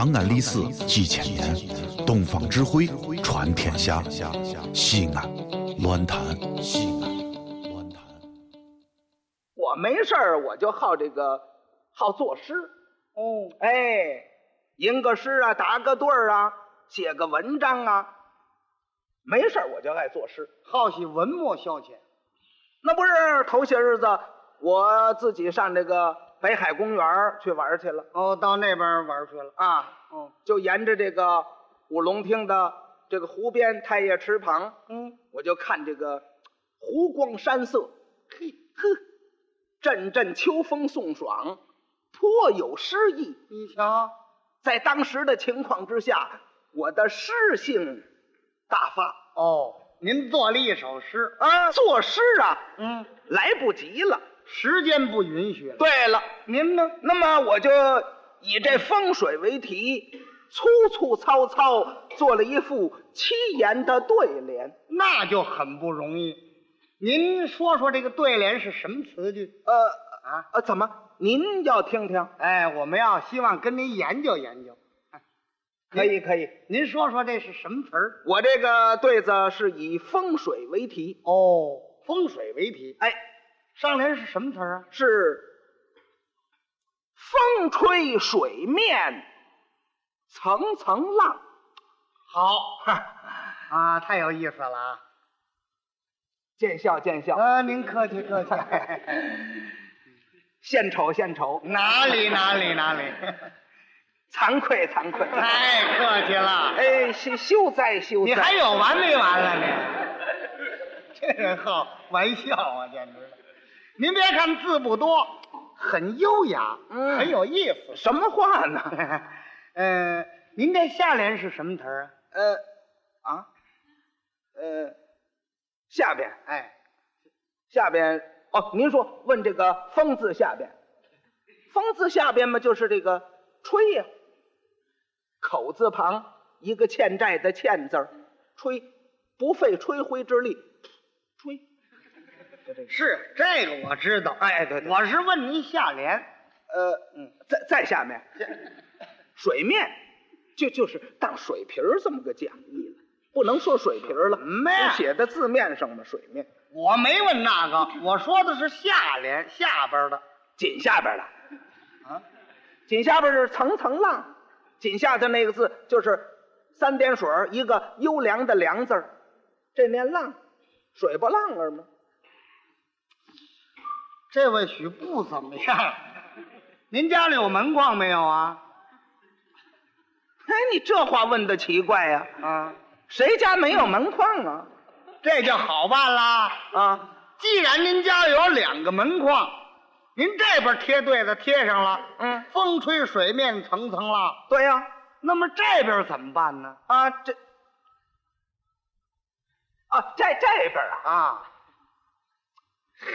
长安历史几千年，东方智慧传天下。西安，乱谈西安，乱谈。我没事儿，我就好这个，好作诗。哦，哎，吟个诗啊，打个对儿啊，写个文章啊。没事儿我就爱作诗。好喜文墨消遣。那不是头些日子我自己上这个北海公园儿去玩去了哦，到那边玩去了。啊，哦，就沿着这个五龙厅的这个湖边太液池旁，嗯，我就看这个湖光山色，嘿呵，阵阵秋风送爽，颇有诗意。你瞧，在当时的情况之下，我的诗性大发哦，您做了一首诗。啊，作诗啊嗯，来不及了。时间不允许了。对了，您呢？那么我就以这风水为题，粗粗糙糙做了一副七言的对联。那就很不容易。您说说这个对联是什么词句呃啊？呃，怎么？您要听听？哎，我们要希望跟您研究研究。可以，可以。您说说这是什么词儿？我这个对子是以风水为题，哦，风水为题。哎，上联是什么词儿啊？是风吹水面层层浪。好，啊，太有意思了啊！见笑见笑，啊，您客气客气。献丑献丑，哪里哪里哪里，惭愧惭愧。太客气了。哎，休休哉休哉！你还有完没完了你？这人好玩笑啊，简直了！您别看字不多，很优雅，嗯很有意思。什么话呢？呃，您这下联是什么词儿啊？呃，啊，呃，下边哎，下边哦，您说问这个“风”字下边，“风”字下边嘛，就是这个“吹”呀，口字旁一个欠债的“欠”字儿，吹，不费吹灰之力，吹，就这个。是这个我知道。哎，对对，我是问您下联。呃，嗯，再再下面，水面，就就是当水瓶儿这么个讲义了，不能说水瓶儿了，没就写在字面上的，水面。我没问那个，我说的是下联下边的。紧下边的啊，紧下边是层层浪，紧下的那个字就是三点水儿一个优良的良字儿，这念浪，水不浪儿吗？这位许不怎么样。您家里有门框没有啊？哎，你这话问的奇怪呀、啊，谁家没有门框啊？这就好办啦。啊，既然您家有两个门框，您这边贴对子贴上了，嗯，风吹水面层层浪，对呀、那么这边怎么办呢？啊，这啊，在这边啊，啊，呵，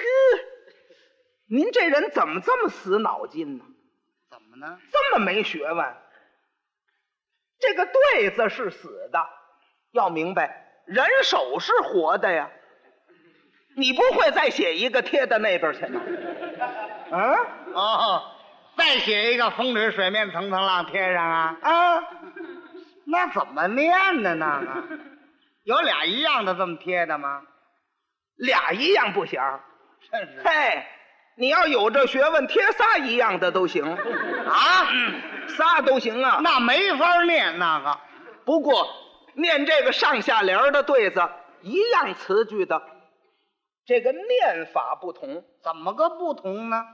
您这人怎么这么死脑筋呢？怎么呢？这么没学问？这个对子是死的，要明白，人手是活的呀。你不会再写一个贴到那边去吗？啊哦，再写一个风吹水面层层浪贴上啊？啊，那怎么念的呢？有俩一样的这么贴的吗？俩一样不行。真是嘿，你要有这学问，贴仨一样的都行啊，嗯仨都行啊。那没法念那个。不过念这个上下联儿的对子，一样词句的，这个念法不同。怎么个不同呢？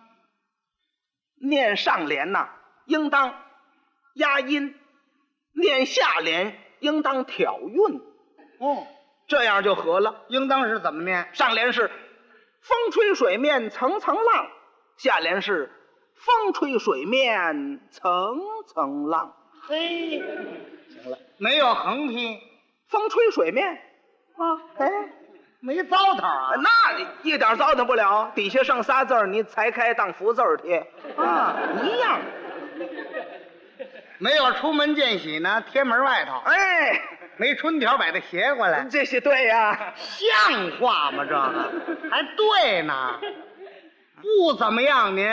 念上联呐，应当押音；念下联应当挑韵，哦，这样就合了。应当是怎么念？上联是“风吹水面层层浪”，下联是“风吹水面层层浪。嘿，行了，没有横批”。风吹水面。啊，哎，没糟蹋啊。那你一点糟蹋不了，底下剩仨字儿，你裁开当福字儿贴啊，一样。没有出门见喜呢，贴门外头；哎，没春条把它斜过来，这是对呀、像话吗？这个 还对呢，不怎么样您。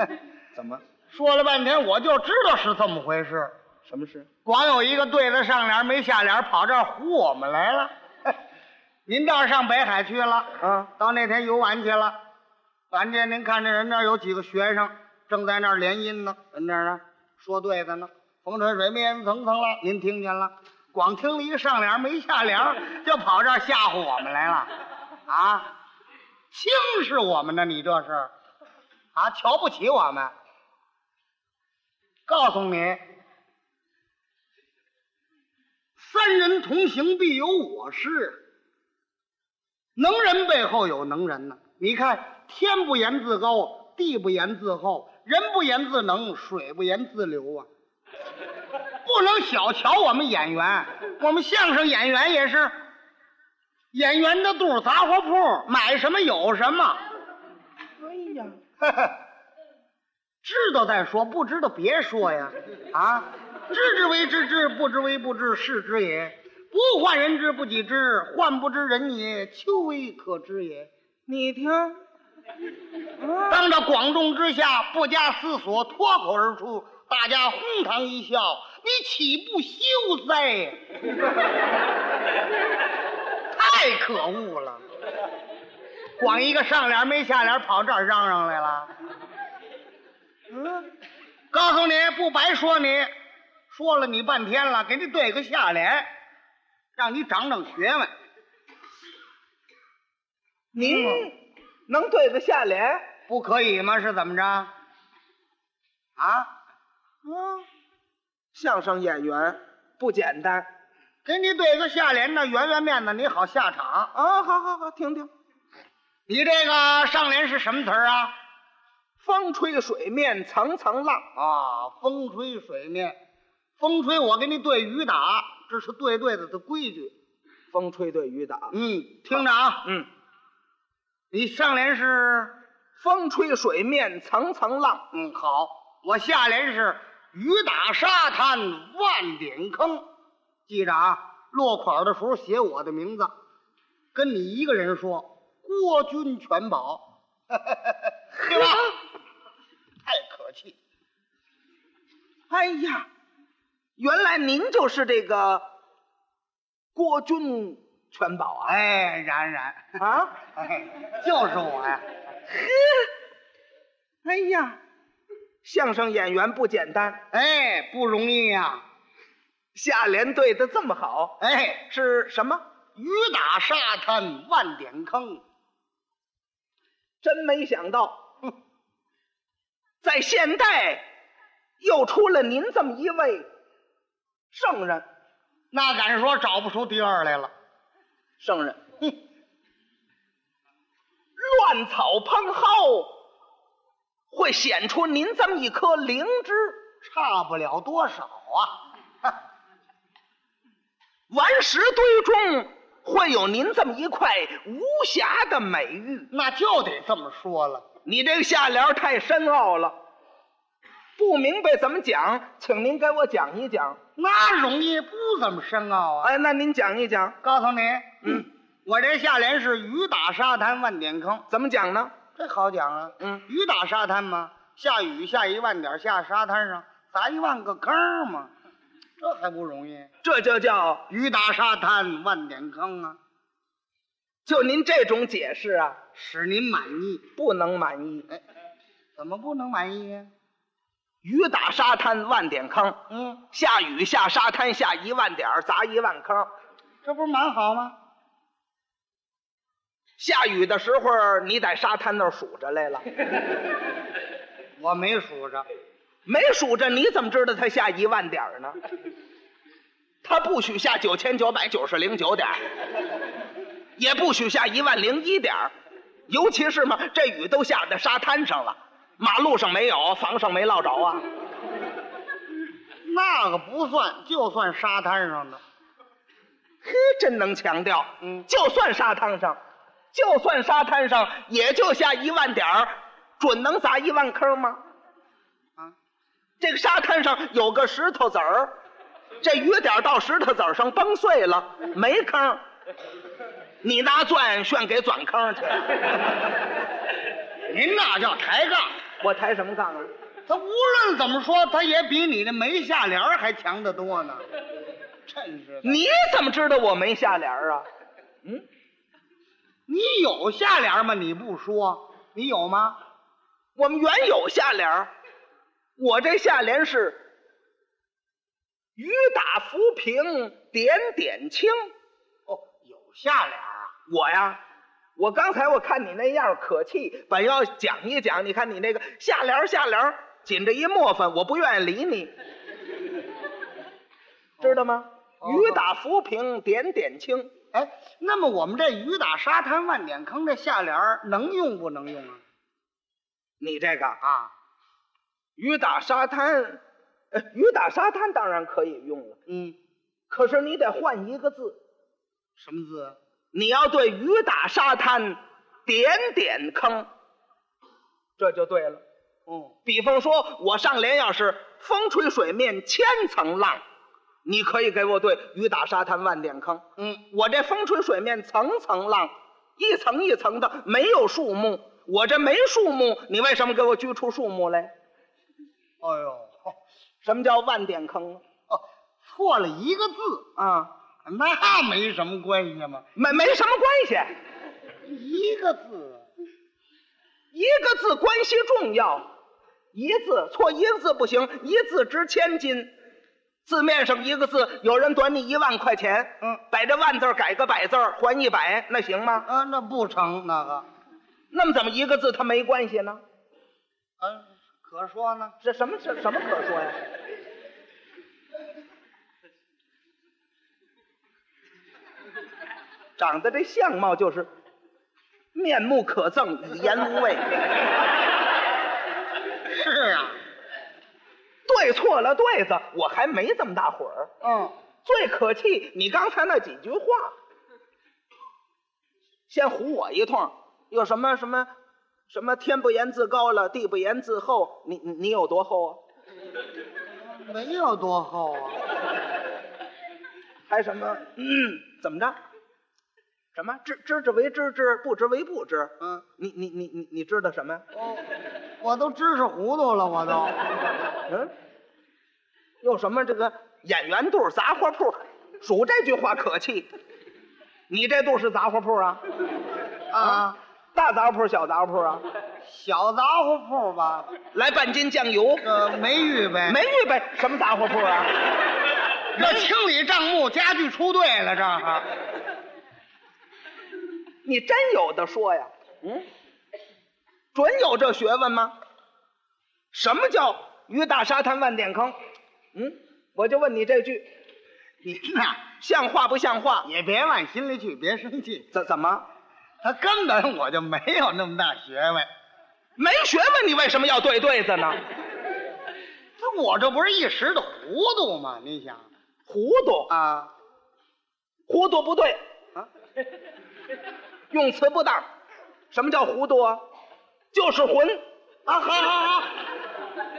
怎么？说了半天，我就知道是这么回事。什么事？光有一个对子上联没下联，跑这儿唬我们来了。您倒是上北海去了，啊，到那天游玩去了。晚间您看这人那儿有几个学生正在那儿联姻呢，人那儿呢说对子呢。风吹水面层层了，您听见了？光听了一个上联没下联，就跑这儿吓唬我们来了，啊？轻视我们呢？你这是啊？瞧不起我们？告诉你，三人同行必有我师。能人背后有能人呢。你看，天不言自高，地不言自厚，人不言自能，水不言自流啊！不能小瞧我们演员，我们相声演员也是演员的肚杂货铺，买什么有什么。哎呀，知道再说，不知道别说呀！啊，知之为知之，不知为不知，是知也。不患人之不己知，患不知人也，求为可知也。你听，当着广众之下，不加思索，脱口而出，大家哄堂一笑，你岂不羞哉？太可恶了！光一个上联没下联，跑这儿嚷嚷来了。嗯，告诉你，不白说你，说了你半天了，给你对个下联，让你长长学问。您能对个下联？不可以吗？是怎么着？啊？嗯，相声演员不简单给你对个下联呢，圆圆面子，你好下场。啊！好好好，听听，你这个上联是什么词儿啊？风吹水面层层浪，啊，风吹水面，风吹我给你对雨打，这是对对子的规矩。风吹对雨打。嗯，听着啊，嗯，你上联是，风吹水面层层浪，嗯，好，我下联是雨打沙滩万点坑。记着啊，落款的时候写我的名字，跟你一个人说，郭军全保，对吧？太可气。哎呀，原来您就是这个郭军全宝啊！哎，然然，啊，哎，就是我呀。呵哎呀，相声演员不简单，哎，不容易呀、下联对的这么好，哎，是什么？雨打沙滩万点坑。真没想到，哼，在现代又出了您这么一位圣人，那敢说找不出第二来了。圣人，哼，乱草蓬蒿，会显出您这么一颗灵芝。差不了多少啊。顽石堆中会有您这么一块无瑕的美玉。那就得这么说了。你这个下联太深奥了，不明白怎么讲，请您给我讲一讲。那容易不怎么深奥啊。哎，那您讲一讲，告诉你，嗯，我这下联是雨打沙滩万点坑，怎么讲呢？这好讲啊。嗯，雨打沙滩嘛，下雨下一万点，下沙滩上砸一万个坑儿嘛，这还不容易？这就叫雨打沙滩万点坑啊，就您这种解释啊，使您满意。不能满意。哎怎么不能满意呀？雨打沙滩万点坑，嗯，下雨下沙滩下一万点儿砸一万坑。这不是蛮好吗？下雨的时候，你在沙滩那儿数着来了，我没数着，没数着，你怎么知道它下一万点儿呢？它不许下九千九百九十零九点儿，也不许下一万零一点儿，尤其是嘛，这雨都下在沙滩上了，马路上没有，房上没落着啊。那个不算，就算沙滩上的。呵，真能强调。嗯就算沙滩上，就算沙滩上，也就下一万点儿，准能砸一万坑吗？啊，这个沙滩上有个石头子儿，这雨点儿到石头子儿上崩碎了，没坑。你拿钻炫给钻坑去，您那叫抬杠。我抬什么杠啊？他无论怎么说，他也比你那没下联儿还强得多呢。真是的，你怎么知道我没下联儿啊？你有下联吗？你不说，你有吗？我们原有下联儿，我这下联是“雨打浮萍点点青哦，有下联儿啊。”。我呀，我刚才我看你那样可气，本要讲一讲，你看你那个下联儿下联儿紧着一磨翻，我不愿意理你，知道吗？哦雨打浮萍点点青，哎，那么我们这雨打沙滩万点坑这下联能用不能用啊？你这个啊，雨打沙滩，呃，雨打沙滩当然可以用了，嗯，可是你得换一个字，什么字啊？你要对雨打沙滩点点坑，这就对了。嗯，比方说，我上联要是风吹水面千层浪，你可以给我对雨打沙滩万点坑。嗯，我这风吹水面层层浪，一层一层的，没有树木。我这没树木，你为什么给我锯出树木来？哎呦，什么叫万点坑啊？哦，错了一个字，啊，那没什么关系吗，没没什么关系，一个字。一个字关系重要，一字错一个字不行，一字值千金。字面上一个字，有人短你一万块钱，嗯，把这万字改个百字儿还一百，那行吗？啊，那不成那个，那么怎么一个字它没关系呢？嗯、可说呢。这什么什什么可说呀？长得这相貌就是面目可憎，语言无味。是啊，对错了对子，我还没这么大火儿。嗯，最可气你刚才那几句话，先唬我一通，有什么什么什么天不言自高了，地不言自厚，你你你有多厚啊？没有多厚啊。还什么？嗯，怎么着？什么知知之为知之，不知为不知？嗯，你你你你你知道什么呀？哦，我都知识糊涂了，我都。嗯，有什么这个演员肚、杂货铺？数这句话可气。你这肚是杂货铺啊？啊，大杂货铺、小杂货铺啊？小杂货铺吧，来半斤酱油，呃没预备，没预备什么杂货铺啊？这清理账目，家具出队了，这哈。你真有的说呀？嗯，准有这学问吗？什么叫鱼大沙滩万点坑？嗯，我就问你这句，您呐，像话不像话？也别往心里去，别生气。怎怎么他根本我就没有那么大学问，没学问？你为什么要对对子呢？这我这不是一时的糊涂吗？你想糊涂，啊糊涂不对，啊，用词不当。什么叫糊涂啊？就是混。啊，好好好，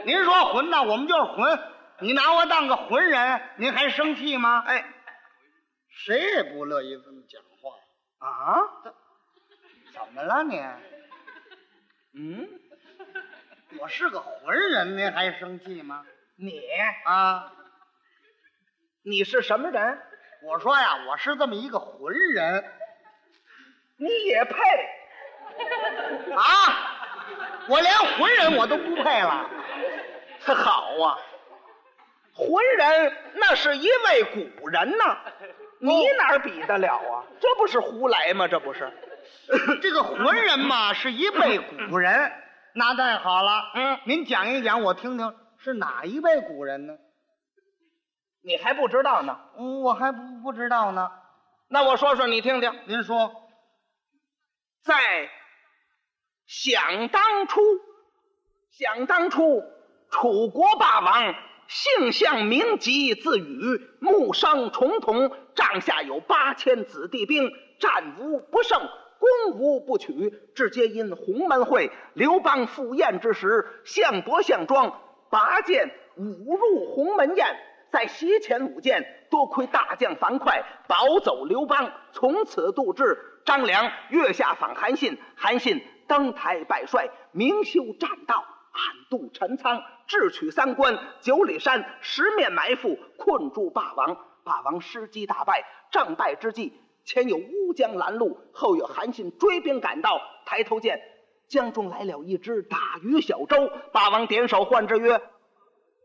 您说混呐，我们就是混。你拿我当个浑人，您还生气吗？哎谁也不乐意这么讲话。啊，怎么了你？嗯，我是个浑人，您还生气吗？你啊，你是什么人？我说呀，我是这么一个浑人你也配？啊，我连浑人我都不配了。好啊，浑人那是一位古人呐，你哪儿比得了啊？这不是胡来吗？这不是？这个浑人嘛，是一位古人。那太好了，嗯您讲一讲，我听听是哪一位古人呢？你还不知道呢？嗯，我还不不知道呢。那我说说你听听，您说，在想当初，想当初，楚国霸王姓项名籍，字羽，木生重瞳，帐下有八千子弟兵，战无不胜，攻无不取。至皆因鸿门会刘邦赴宴之时，项伯项庄拔剑舞入鸿门宴。在席前舞剑，多亏大将樊哙保走刘邦，从此度至。张良月下访韩信，韩信登台拜帅，明修栈道，暗度陈仓，智取三关，九里山十面埋伏，困住霸王。霸王失机大败，战败之际，前有乌江拦路，后有韩信追兵赶到。抬头见江中来了一只大鱼小舟，霸王点首唤之曰：“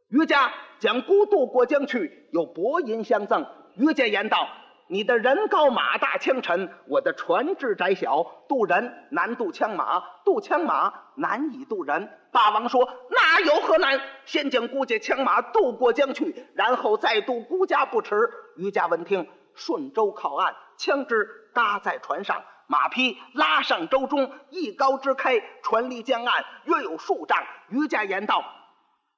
渔家将孤渡过江去，有薄银相赠。”渔家言道：“你的人高马大枪沉，我的船只窄小，渡人难渡枪马，渡枪马难以渡人。”霸王说：“那有何难？先将孤家枪马渡过江去，然后再渡孤家不迟。”余家闻听，顺舟靠岸，枪支搭在船上，马匹拉上舟中，一篙支开，船离江岸约有数丈。余家言道：“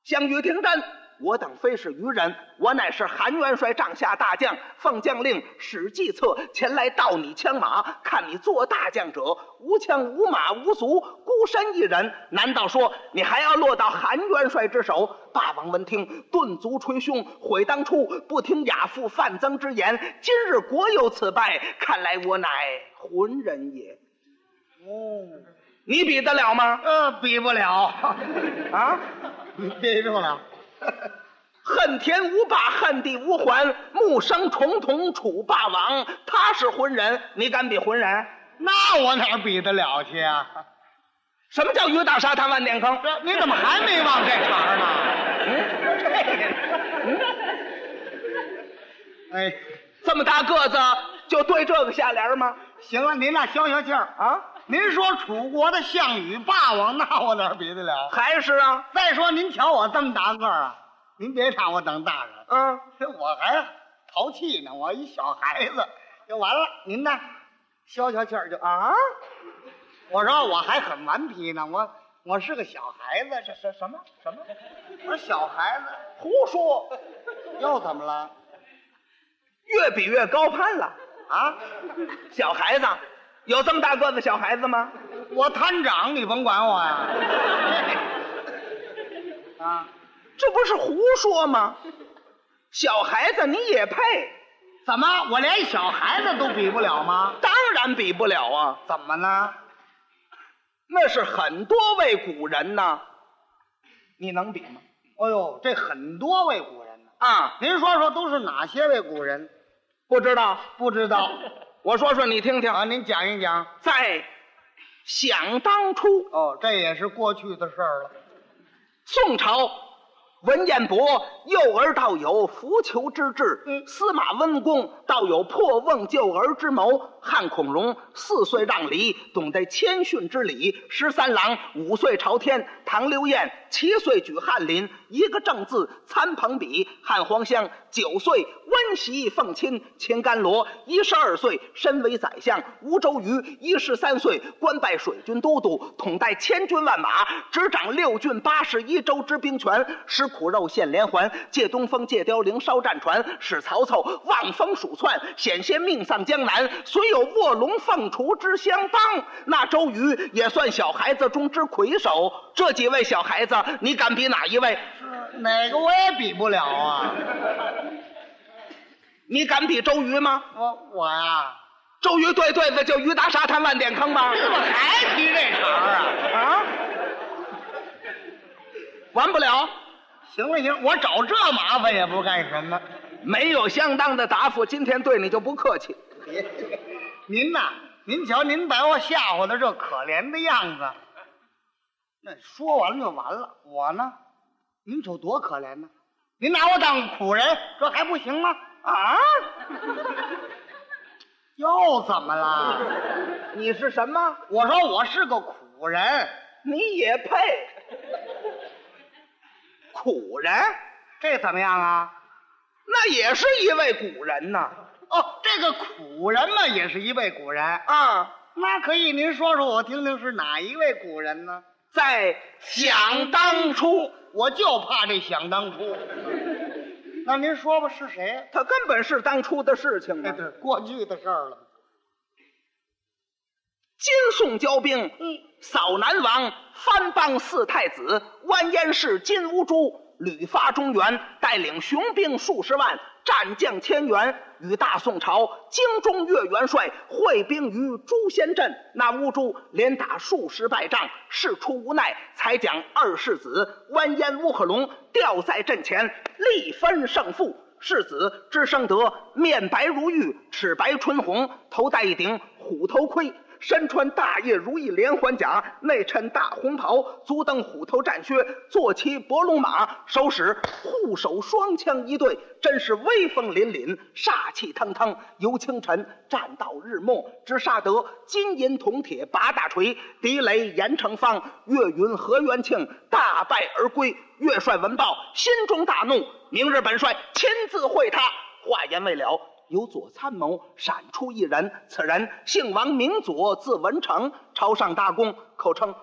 项羽停战。”我等非是愚人，我乃是韩元帅帐下大将，奉将令使计策前来盗你枪马。看你做大将者，无枪无马无足，孤身一人，难道说你还要落到韩元帅之手？霸王闻听，顿足捶胸，悔当初不听亚父范增之言，今日果有此败，看来我乃浑人也。哦，你比得了吗？呃，比不了，啊！比不了。恨天无霸，恨地无还，木生重瞳楚霸王。他是浑人，你敢比浑人？那我哪比得了去啊？什么叫鱼大沙滩万点坑？这你怎么还没忘这茬呢？嗯，哎，这么大个子就对这个下联吗？行了，您俩消消气儿。啊，您说楚国的项羽霸王，那我哪比得了？还是啊？再说您瞧我这么大个儿啊，您别看我当大人，嗯，这我还淘气呢，我一小孩子就完了。您呢，消消气儿就啊，我说我还很顽皮呢，我我是个小孩子，这什什么什么？我说小孩子胡说！又怎么了？越比越高攀了。啊，小孩子有这么大个子小孩子吗？我摊长，你甭管我呀。啊，这不是胡说吗？小孩子你也配？怎么我连小孩子都比不了吗？当然比不了啊！怎么呢？那是很多位古人呐，你能比吗？哎呦，这很多位古人呢。啊，您说说都是哪些位古人？不知道？不知道 我说说你听听。啊？您讲一讲。在想当初，哦，这也是过去的事儿了。宋朝文彦博幼儿道有扶求之志，嗯。司马温公道有破瓮救儿之谋，汉孔融四岁让梨，懂得谦逊之礼；十三郎五岁朝天，唐刘晏七岁举翰林，一个正字参朋比；汉黄香九岁温习奉亲，秦甘罗一十二岁身为宰相，吴周瑜一十三岁官拜水军都督，统带千军万马，执掌六郡八十一州之兵权，食苦肉献连环，借东风借凋零烧战船，使曹操望风鼠窜，险些命丧江南。虽有卧龙凤雏之相帮，那周瑜也算小孩子中之魁首。这几位小孩子，你敢比哪一位？哪个我也比不了啊！你敢比周瑜吗？我我呀，周瑜对对子就鱼打沙滩万点坑吧？你怎么还提这茬儿啊？啊，完不了，行了行，我找这麻烦也不干什么。没有相当的答复，今天对你就不客气。您呐，您瞧您把我吓唬的这可怜的样子，那说完了就完了。我呢，您瞅多可怜呢？您拿我当苦人，这还不行吗？啊，又怎么了？你是什么？我说我是个苦人，你也配？苦人，这怎么样啊？那也是一位古人呐。哦，这个古人嘛，也是一位古人。啊，那可以，您说说我听听是哪一位古人呢？在想当初，我就怕这想当初。那您说吧，是谁？他根本是当初的事情哎，嘛。对，过去的事儿了。金宋交兵，嗯，扫南王，藩邦四太子，完颜氏金乌珠屡发中原，带领雄兵数十万，战将千员，与大宋朝京中岳元帅会兵于朱仙镇。那乌珠连打数十败仗，事出无奈，才将二世子完颜乌合龙吊在阵前，力分胜负。世子只生得面白如玉，齿白唇红，头戴一顶虎头盔。身穿大叶如意连环甲，内衬大红袍，足蹬虎头战靴，坐骑博龙马，手使护手双枪一对，真是威风凛凛，煞气腾腾。由清晨战到日暮，只杀得金银铜铁八大锤，狄雷严成方，岳云何元庆大败而归。岳帅闻报，心中大怒，明日本帅亲自会他。话言未了。有左参谋闪出一人，此人姓王，名左，字文成，朝上大功，口称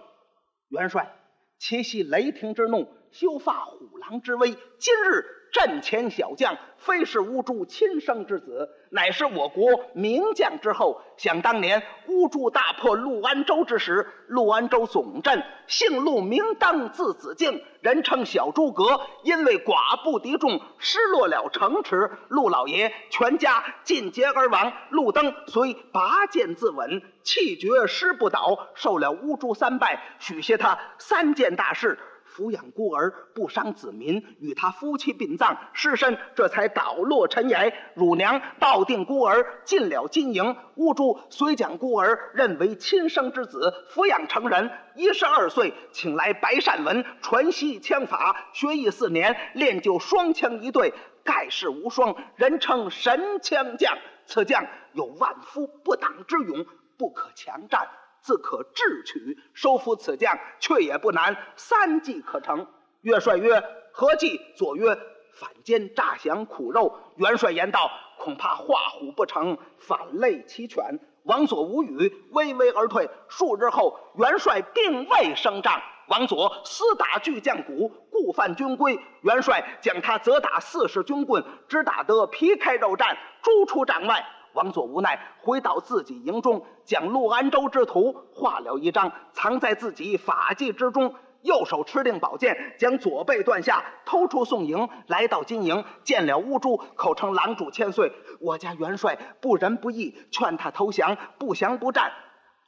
元帅，其系雷霆之怒，修发虎狼之威。今日阵前小将，非是乌珠亲生之子。乃是我国名将之后。想当年乌珠大破陆安州之时，陆安州总镇姓陆名当，字子敬，人称小诸葛。因为寡不敌众，失落了城池，陆老爷全家尽皆而亡。陆登虽拔剑自刎，气绝尸不倒，受了乌珠三拜，许下他三件大事。抚养孤儿，不伤子民，与他夫妻殡葬，尸身这才倒落尘埃。乳娘抱定孤儿，进了金营。乌珠虽将孤儿认为亲生之子，抚养成人。一十二岁，请来白善文传习枪法，学艺四年，练就双枪一对，盖世无双，人称神枪将。此将有万夫不挡之勇，不可强战。自可智取，收服此将，却也不难，三计可成。岳帅曰：“何计？”左曰：“反间诈降苦肉。”元帅言道：“恐怕画虎不成，反类其犬。”王佐无语，微微而退。数日后，元帅并未升帐，王佐私打巨将鼓，故犯军规。元帅将他责打四十军棍，只打得皮开肉绽，逐出帐外。王佐无奈，回到自己营中，将陆安州之图画了一张，藏在自己法纪之中。右手持定宝剑，将左背断下，偷出宋营，来到金营，见了乌珠，口称狼主千岁。我家元帅不仁不义，劝他投降，不降不战。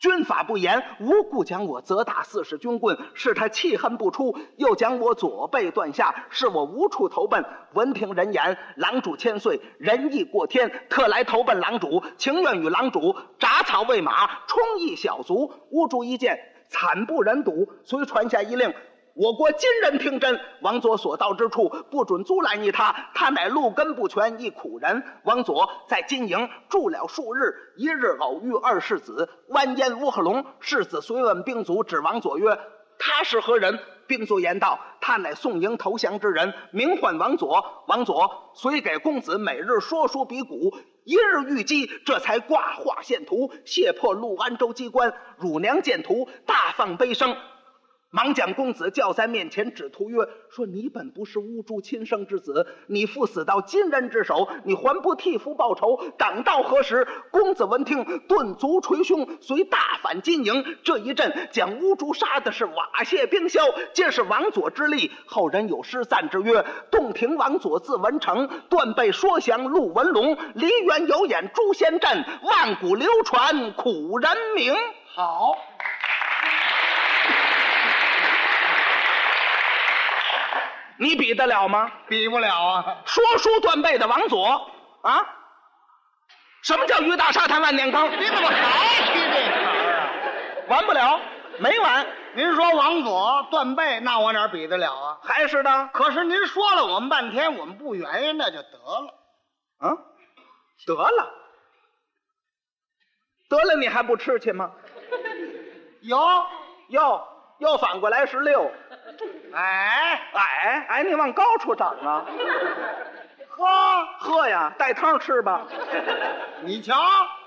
军法不严，无故将我责打四十军棍，是他气恨不出，又将我左背断下，是我无处投奔。闻听人言，狼主千岁仁义过天，特来投奔狼主，情愿与狼主铡草喂马，充一小卒。乌主一见，惨不忍睹，遂传下一令。我国今人听真，王佐所到之处，不准阻拦于他。他乃路根不全，一苦人。王佐在金营住了数日，一日偶遇二世子完颜乌合龙。世子遂问兵卒，指王佐曰：“他是何人？”兵卒言道：“他乃宋营投降之人，名唤王佐。王佐遂给公子每日说书比古，一日遇机，这才挂画献图，卸破陆安州机关。乳娘见图，大放悲声。”忙将公子叫在面前，指图曰：“说你本不是乌珠亲生之子，你父死到金人之手，你还不替父报仇？等到何时？”公子闻听，顿足捶胸，遂大反金营。这一阵将乌珠杀的是瓦屑冰消，皆是王佐之力。后人有诗赞之曰：“洞庭王佐字文成，断背说降陆文龙。梨园有眼诛仙阵，万古流传苦人名。”好。你比得了吗？比不了啊！说书断背的王佐啊！什么叫鱼大沙滩万年坑？你怎么还提这茬儿啊？完不了，没完。您说王佐断背，那我哪比得了啊？还是的。可是您说了我们半天，我们不圆圆，那就得了。啊，得了，得了，你还不吃去吗？有哟，又反过来是六。哎哎哎，你往高处长啊！喝喝呀，带汤吃吧。你瞧，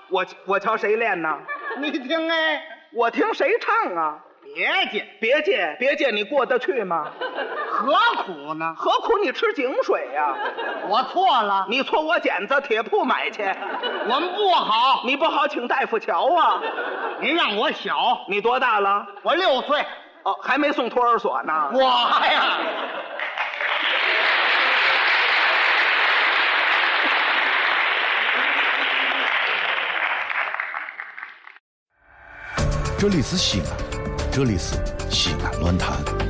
我我瞧谁练呢？你听哎，我听谁唱啊？别介，别介，别介，你过得去吗？何苦呢？何苦你吃井水呀？我错了，你错我剪子铁铺买去。我们不好，你不好，请大夫瞧啊。您让我小，你多大了？我六岁。还没送托儿所呢。我呀这里是西安这里是西安论坛。